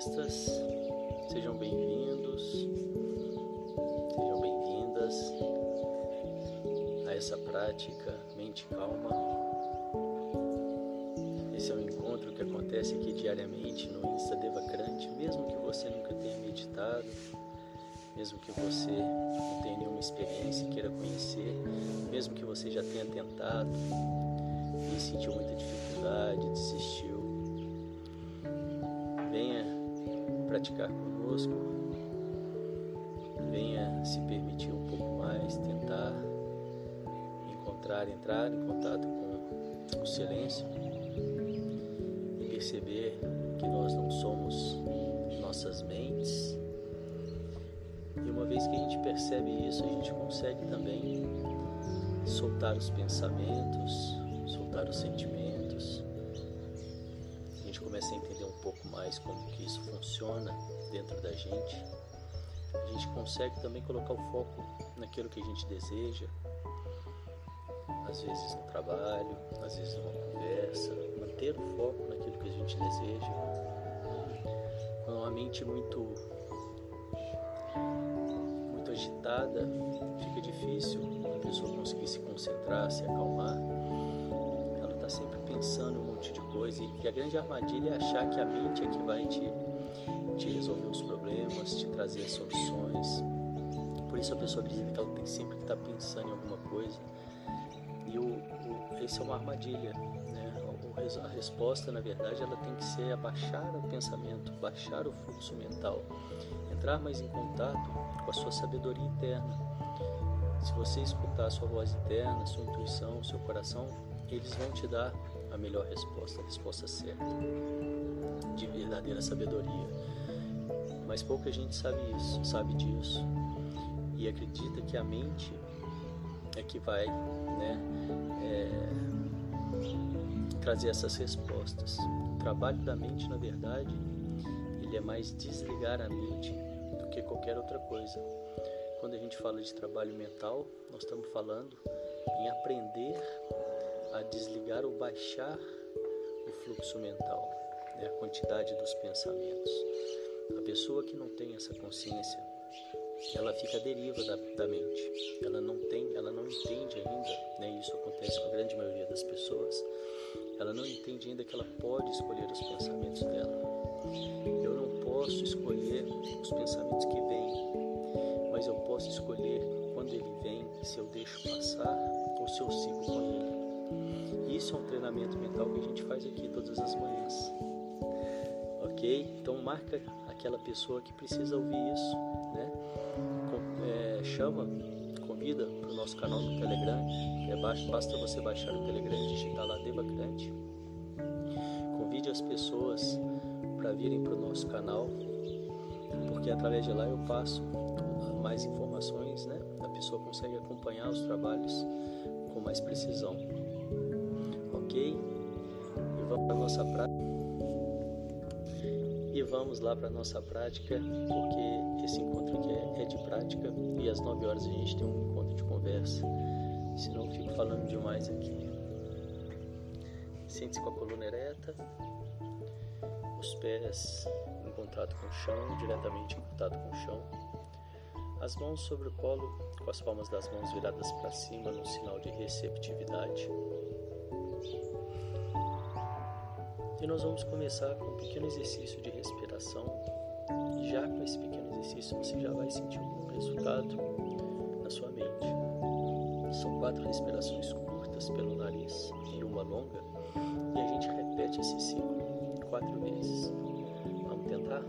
Sejam bem-vindos, sejam bem-vindas a essa prática Mente Calma. Esse é um encontro que acontece aqui diariamente no Insta Devacrante, mesmo que você nunca tenha meditado, mesmo que você não tenha nenhuma experiência e queira conhecer, mesmo que você já tenha tentado e sentiu muita dificuldade, desistiu praticar conosco, venha se permitir um pouco mais, tentar encontrar, entrar em contato com o silêncio e perceber que nós não somos nossas mentes. E uma vez que a gente percebe isso, a gente consegue também soltar os pensamentos, soltar os sentimentos começa a entender um pouco mais como que isso funciona dentro da gente, a gente consegue também colocar o foco naquilo que a gente deseja, às vezes no trabalho, às vezes numa conversa, manter o foco naquilo que a gente deseja. Quando uma mente muito muito agitada, fica difícil a pessoa conseguir se concentrar, se acalmar pensando um monte de coisa e a grande armadilha é achar que a mente é que vai te, te resolver os problemas, te trazer soluções. Por isso a pessoa acredita que ela tem sempre que estar pensando em alguma coisa. E o, o, esse é uma armadilha. Né? A resposta, na verdade, ela tem que ser abaixar o pensamento, baixar o fluxo mental, entrar mais em contato com a sua sabedoria interna. Se você escutar a sua voz interna, sua intuição, seu coração, eles vão te dar a melhor resposta, a resposta certa, de verdadeira sabedoria. Mas pouca gente sabe isso, sabe disso e acredita que a mente é que vai, né, é, trazer essas respostas. O trabalho da mente, na verdade, ele é mais desligar a mente do que qualquer outra coisa. Quando a gente fala de trabalho mental, nós estamos falando em aprender a desligar ou baixar o fluxo mental, né, a quantidade dos pensamentos. A pessoa que não tem essa consciência, ela fica à deriva da, da mente. Ela não tem, ela não entende ainda, né, isso acontece com a grande maioria das pessoas. Ela não entende ainda que ela pode escolher os pensamentos dela. Eu não posso escolher os pensamentos que vêm, mas eu posso escolher quando ele vem, se eu deixo passar ou se eu sigo com ele. Isso é um treinamento mental que a gente faz aqui todas as manhãs. Ok? Então marca aquela pessoa que precisa ouvir isso, né? É, chama, convida para o nosso canal no Telegram. É, basta você baixar o Telegram e digitar lá Devacrante. Convide as pessoas para virem para o nosso canal, porque através de lá eu passo mais informações, né? A pessoa consegue acompanhar os trabalhos com mais precisão ok? E vamos para nossa prática. E vamos lá para nossa prática, porque esse encontro aqui é, é de prática e às 9 horas a gente tem um encontro de conversa. Senão eu fico falando demais aqui. Sente-se com a coluna ereta, os pés em contato com o chão, diretamente em contato com o chão. As mãos sobre o colo, com as palmas das mãos viradas para cima, no sinal de receptividade. E nós vamos começar com um pequeno exercício de respiração. E já com esse pequeno exercício você já vai sentir um resultado na sua mente. São quatro respirações curtas pelo nariz e uma longa, e a gente repete esse ciclo quatro vezes. Vamos tentar?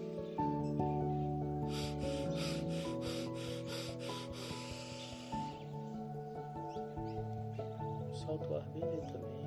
Solta o ar bem lentamente.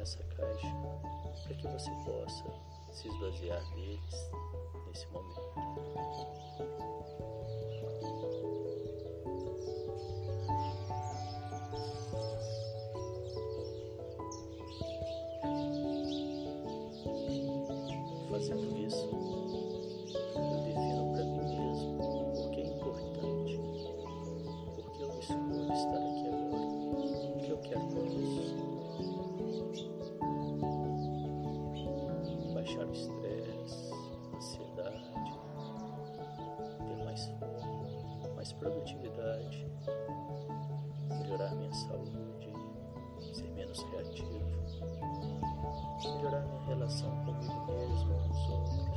nessa caixa para que você possa se esvaziar deles nesse momento. produtividade, melhorar minha saúde, ser menos reativo, melhorar minha relação comigo mesmo, com os outros.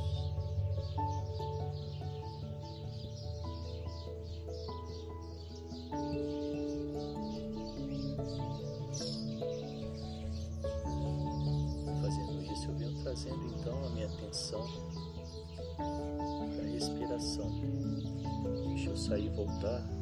Fazendo isso, eu venho trazendo então a minha atenção para a respiração sair e voltar.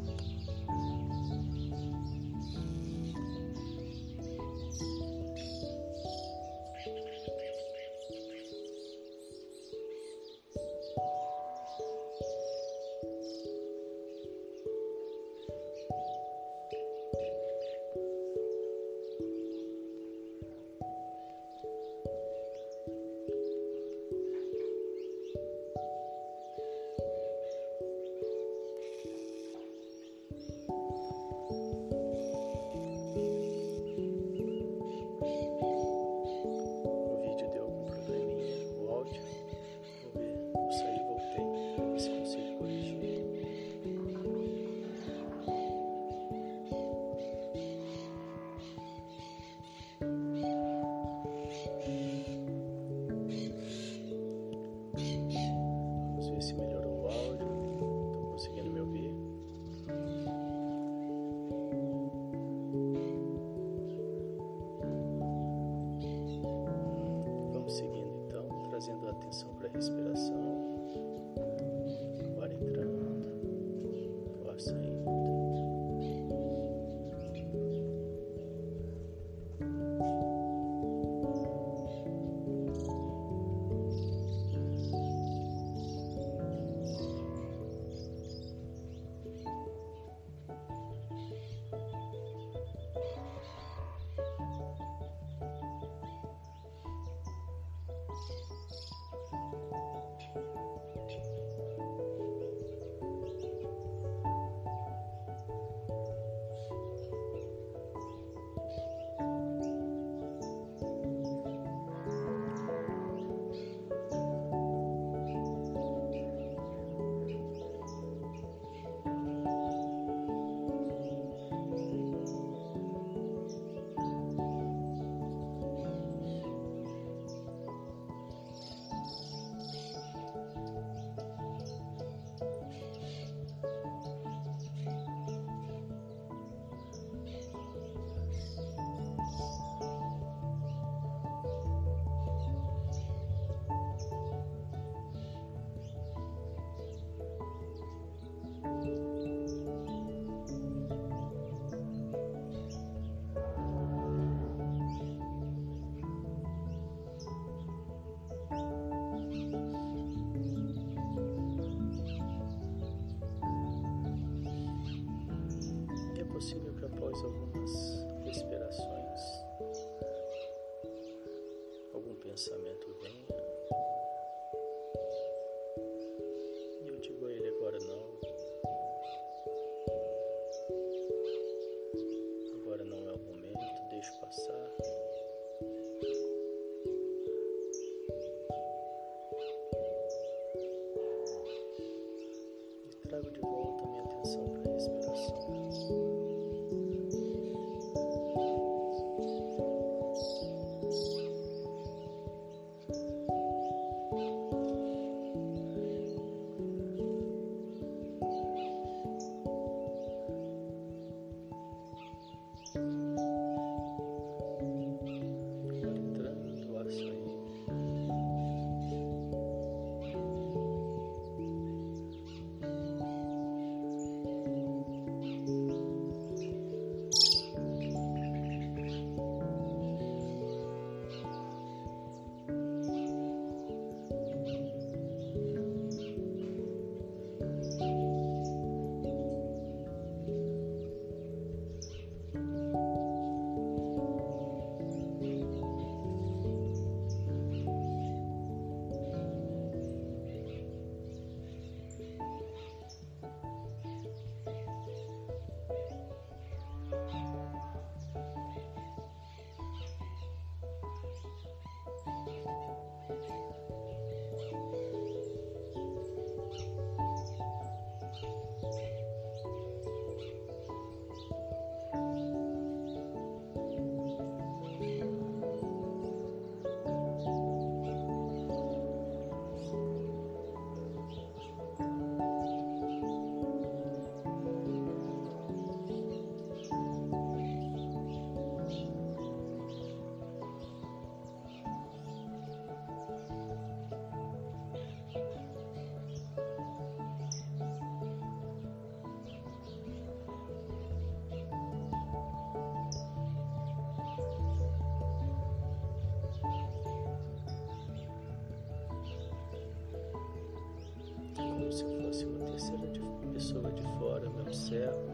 Se eu fosse uma terceira de, pessoa de fora, me observo.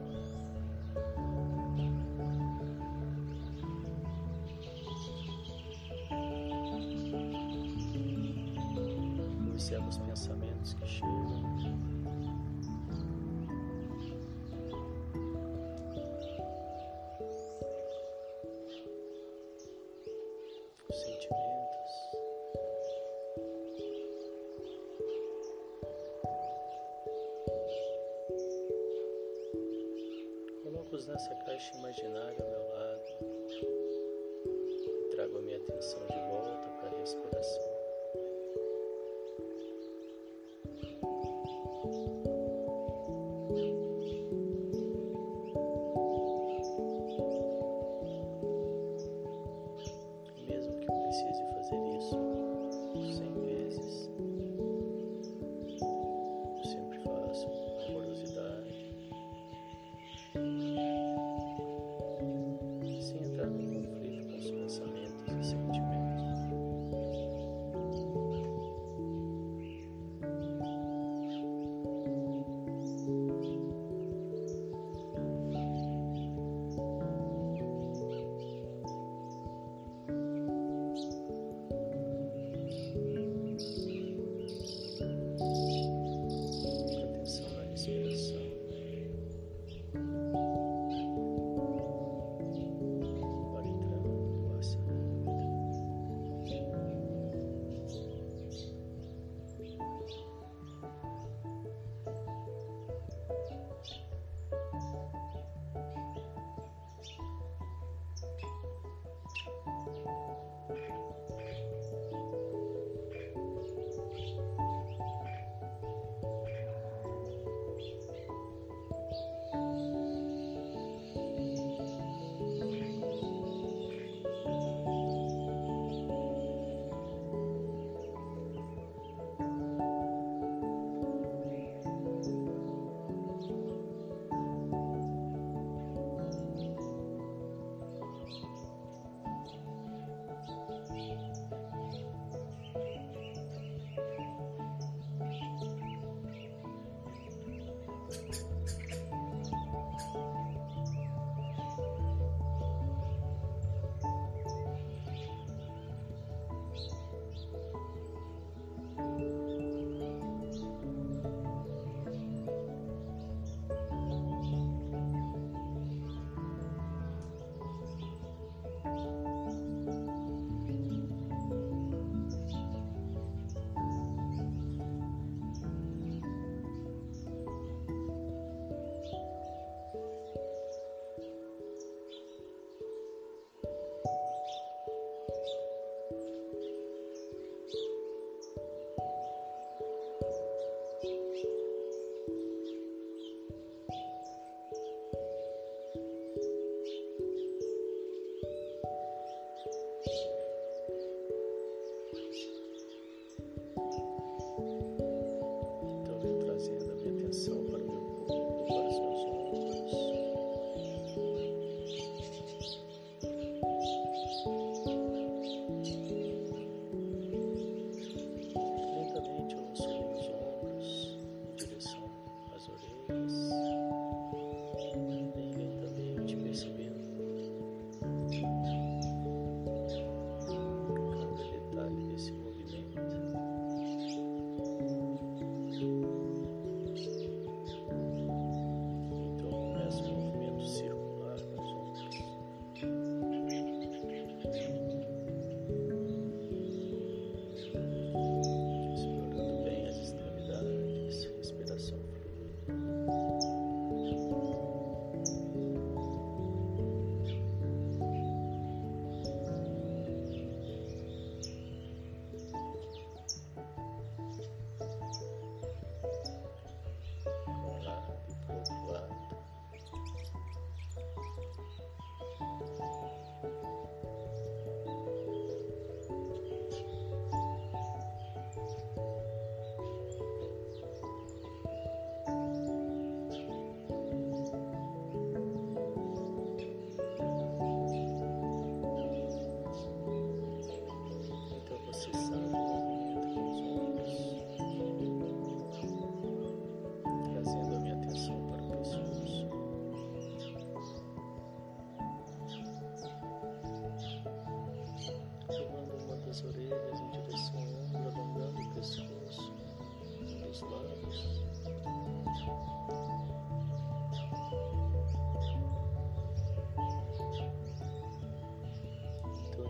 Observo os pensamentos que chegam. Nessa caixa imaginária meu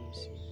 respiração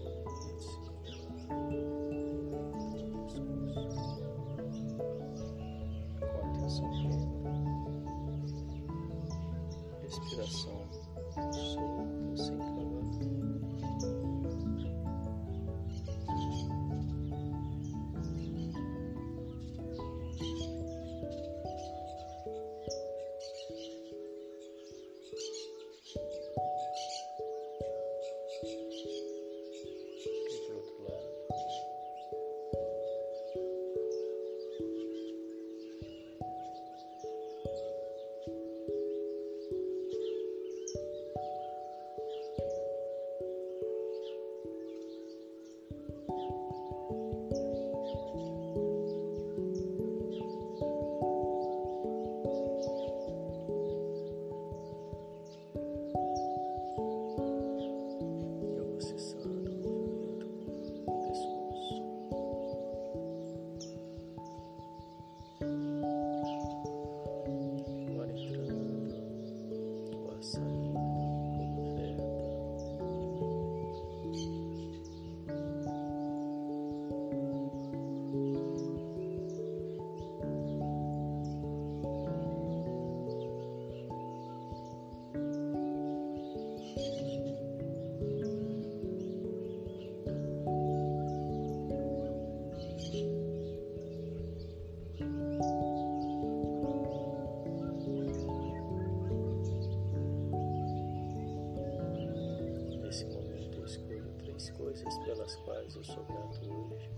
quais eu sou grato hoje.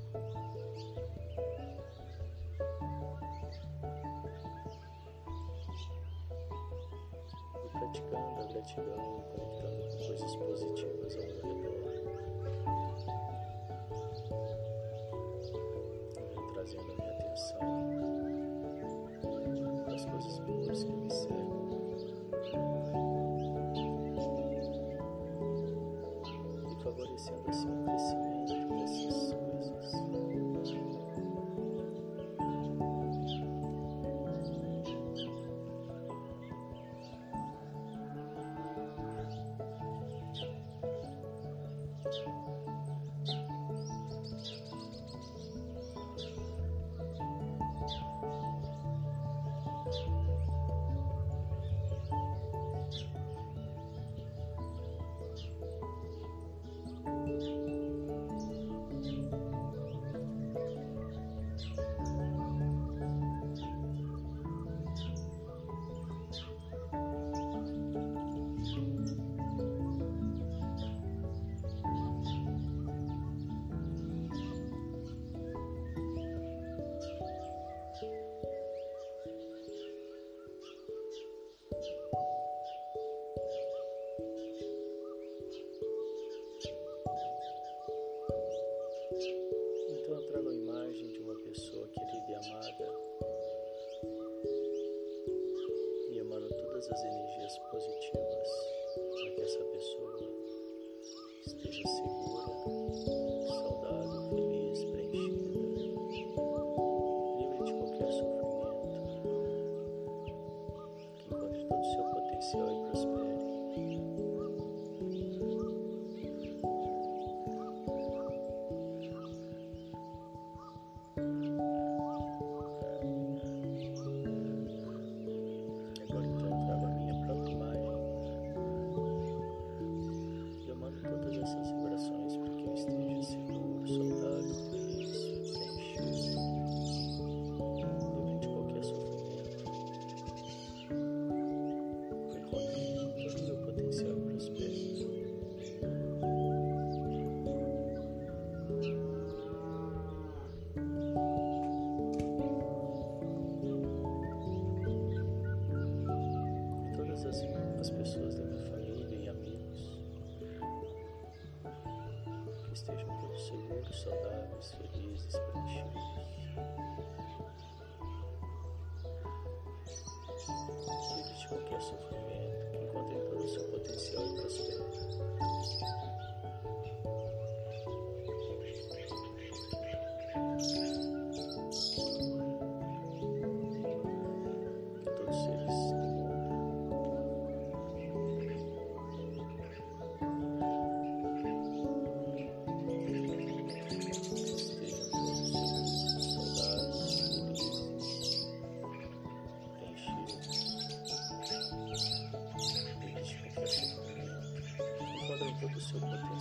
E praticando a gratidão, conectando com coisas positivas ao meu redor. Trazendo a minha atenção para as coisas boas que me cercam. favorecendo assim positivas Livres de So. a.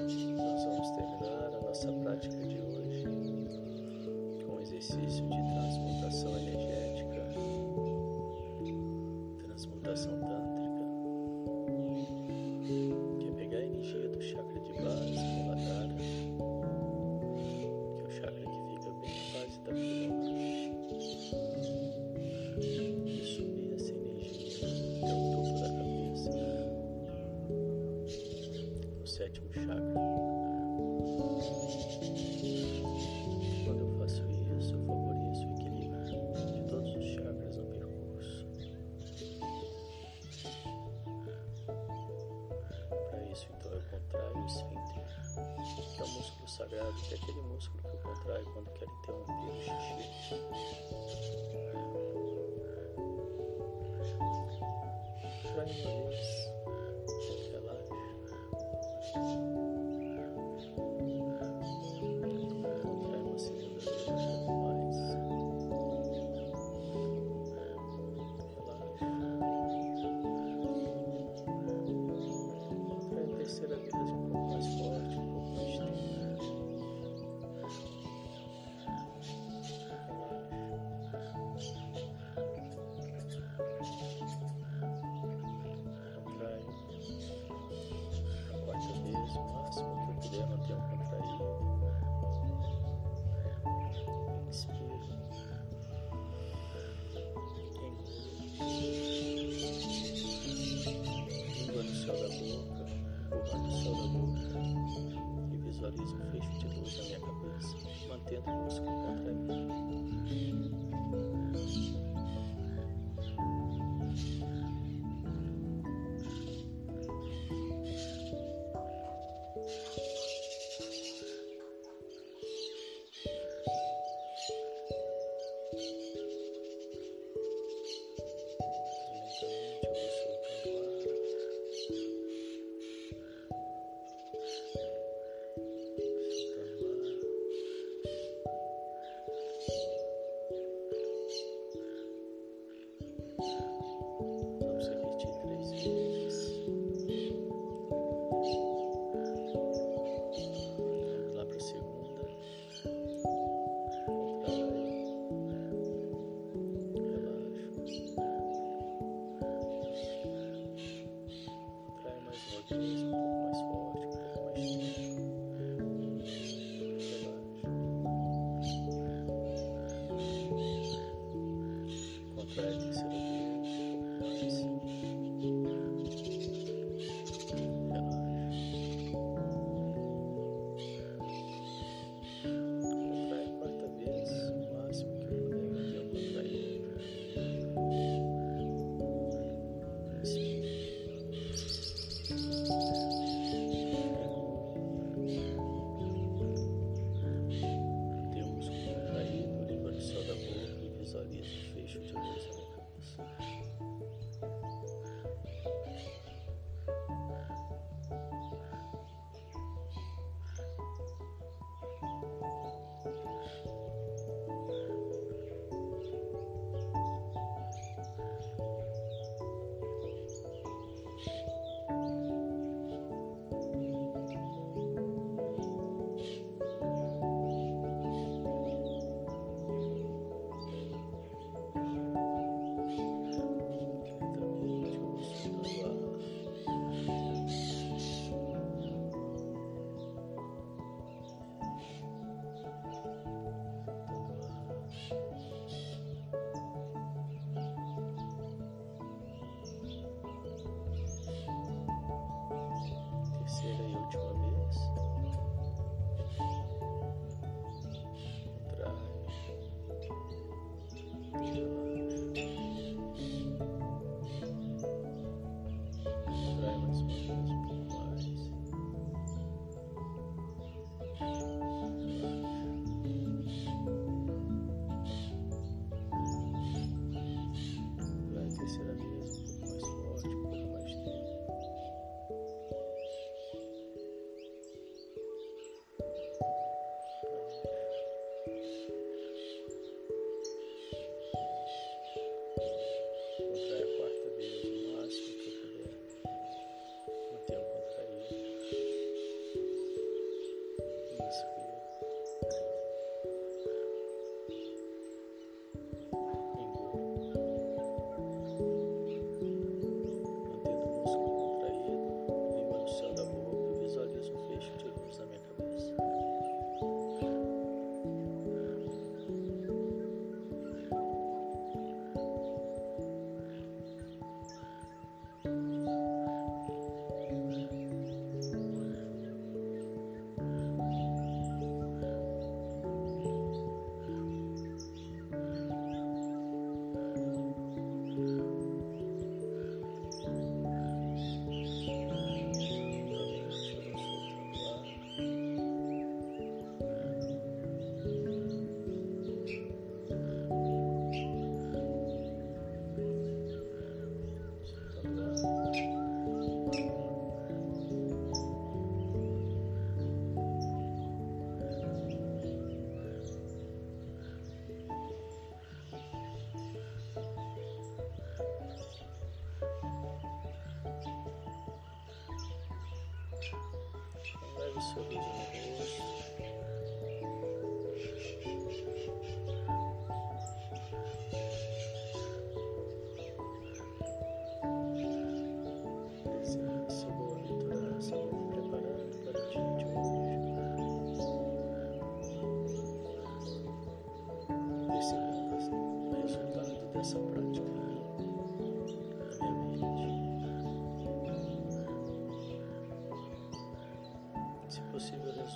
Nós vamos terminar a nossa prática de sagrado, que é aquele músculo que eu contraio quando quero interromper o xixi. Trai uma relaxa.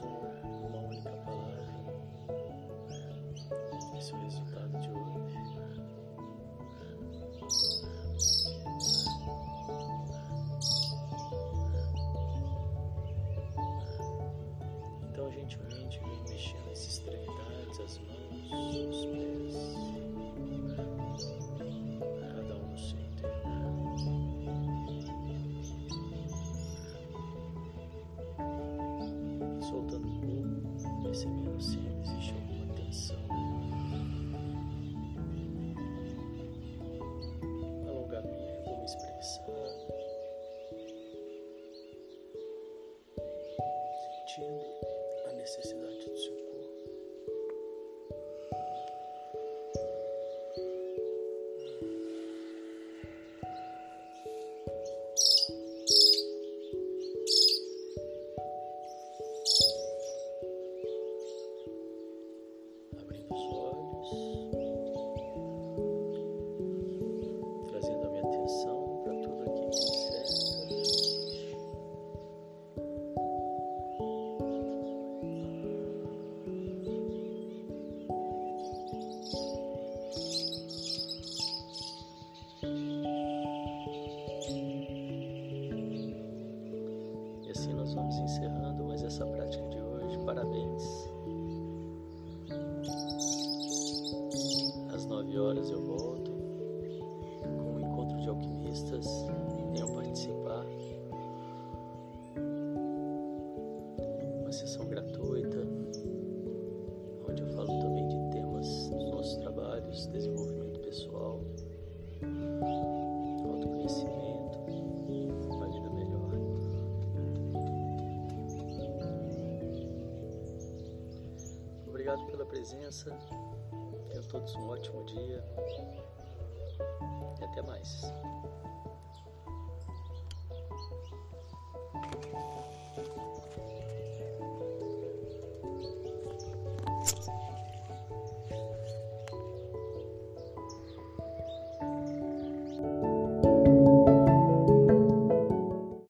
uma única palavra. Isso resume. presença. Tenham todos um ótimo dia e até mais.